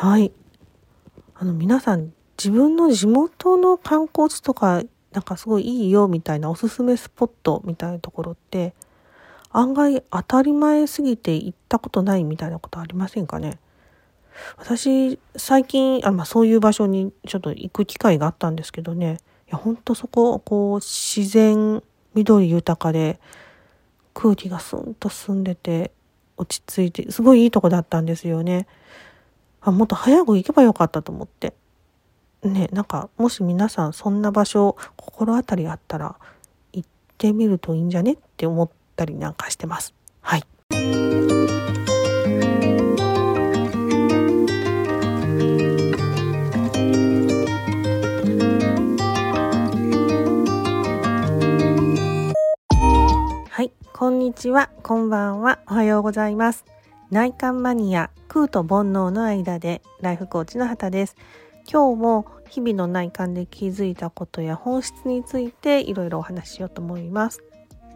はい。あの皆さん自分の地元の観光地とかなんかすごいいいよみたいなおすすめスポットみたいなところって案外当たり前すぎて行ったことないみたいなことありませんかね？私最近あ、まあ、そういう場所にちょっと行く機会があったんですけどねいやほんとそここう自然緑豊かで空気がスンと澄んでて落ち着いてすごいいいとこだったんですよね。あもっと早く行けばよかったと思って。ねなんかもし皆さんそんな場所心当たりあったら行ってみるといいんじゃねって思ったりなんかしてます。はい。はい、こんにちは、こんばんは、おはようございます。内観マニア、空と煩悩の間で、ライフコーチの畑です。今日も日々の内観で気づいたことや本質についていろいろお話ししようと思います。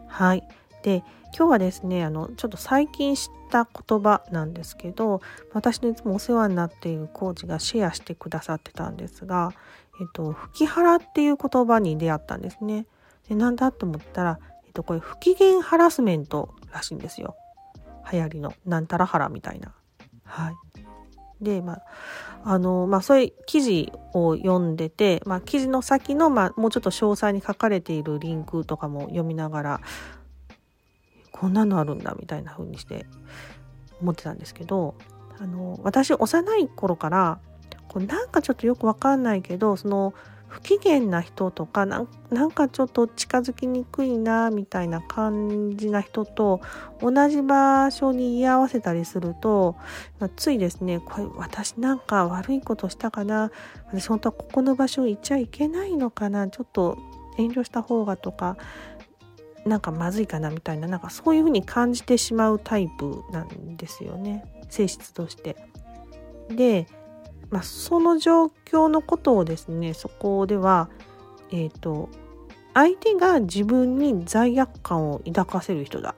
はい。で、今日はですね、あの、ちょっと最近知った言葉なんですけど、私のいつもお世話になっているコーチがシェアしてくださってたんですが、えっと、吹き腹っていう言葉に出会ったんですね。で、なんだと思ったら、えっと、これ不機嫌ハラスメントらしいんですよ。流行りの、なんたらハラみたいな。はい。で、まあ、あの、まあ、そういう記事を読んでて、まあ、記事の先の、まあ、もうちょっと詳細に書かれているリンクとかも読みながら、こんなのあるんだみたいな風にして思ってたんですけど、あの、私、幼い頃から、こうなんかちょっとよくわかんないけど、その、不機嫌な人とかなんかちょっと近づきにくいなみたいな感じな人と同じ場所に居合わせたりすると、まあ、ついですねこれ私なんか悪いことしたかな私本当はここの場所行っちゃいけないのかなちょっと遠慮した方がとかなんかまずいかなみたいななんかそういうふうに感じてしまうタイプなんですよね性質として。でまあ、その状況のことをですねそこでは、えーと、相手が自分に罪悪感を抱かせる人だ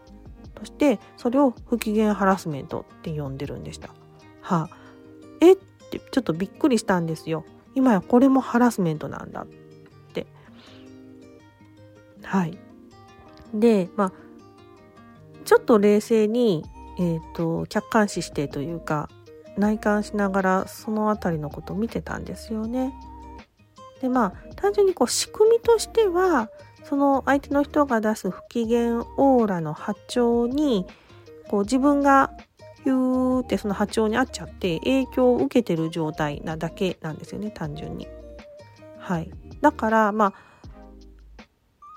そしてそれを不機嫌ハラスメントって呼んでるんでした。はあ、え？ってちょっとびっくりしたんですよ。今やこれもハラスメントなんだって。はい。でまあちょっと冷静に、えーと客観視してというか内観しながらその辺りのことを見てたんですよね。でまあ単純にこう仕組みとしてはその相手の人が出す不機嫌オーラの波長にこう自分がヒューってその波長に合っちゃって影響を受けてる状態なだけなんですよね単純に。はい、だからまあ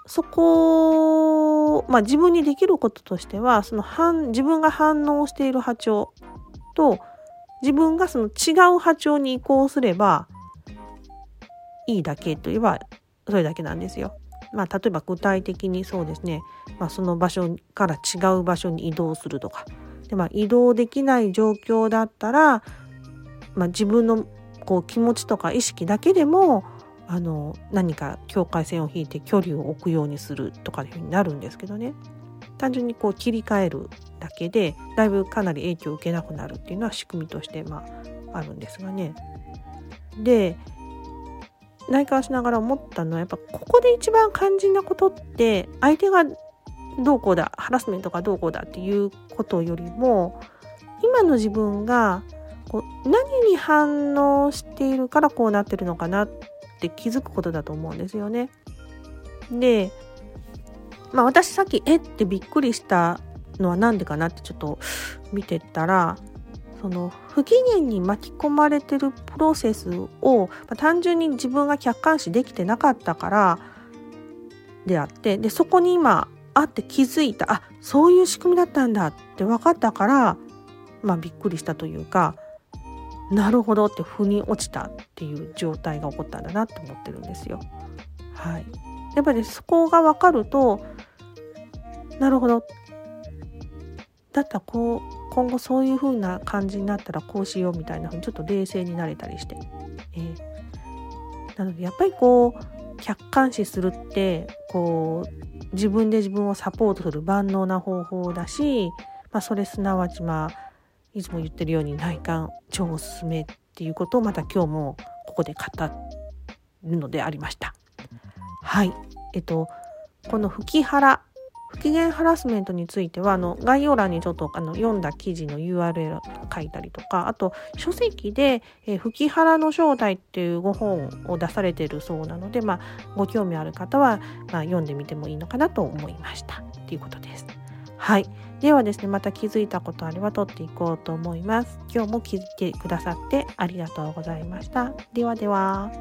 そこまあ自分にできることとしてはその反自分が反応している波長と自分がその違う波長に移行すればいいだけといえばそれだけなんですよ。まあ、例えば具体的にそうですね、まあ、その場所から違う場所に移動するとか。で、まあ、移動できない状況だったら、まあ、自分のこう気持ちとか意識だけでもあの何か境界線を引いて距離を置くようにするとかいうふうになるんですけどね。単純にこう切り替えるだけでだいぶかなり影響を受けなくなるっていうのは仕組みとしてまああるんですがね。で内観しながら思ったのはやっぱここで一番肝心なことって相手がどうこうだハラスメントがどうこうだっていうことよりも今の自分がこう何に反応しているからこうなってるのかなって気づくことだと思うんですよね。でまあ私さっきえってびっくりしたのは何でかなってちょっと見てたらその不機嫌に巻き込まれてるプロセスを、まあ、単純に自分が客観視できてなかったからであってでそこに今あって気づいたあそういう仕組みだったんだって分かったからまあびっくりしたというかなるほどって腑に落ちたっていう状態が起こったんだなって思ってるんですよ。はい、やっぱりそこが分かるとなるほどだったらこう今後そういう風な感じになったらこうしようみたいな風にちょっと冷静になれたりして、えー、なのでやっぱりこう客観視するってこう自分で自分をサポートする万能な方法だし、まあ、それすなわちまあいつも言ってるように内観超おすすめっていうことをまた今日もここで語るのでありました。はい。えっと、この吹き腹不機嫌ハラスメントについてはあの概要欄にちょっとあの読んだ記事の URL 書いたりとかあと書籍で「えー、吹き腹の正体」っていうご本を出されてるそうなので、まあ、ご興味ある方は、まあ、読んでみてもいいのかなと思いましたということです。はい。ではですね、また気づいたことあれば取っていこうと思います。今日も気づいてくださってありがとうございました。ではでは。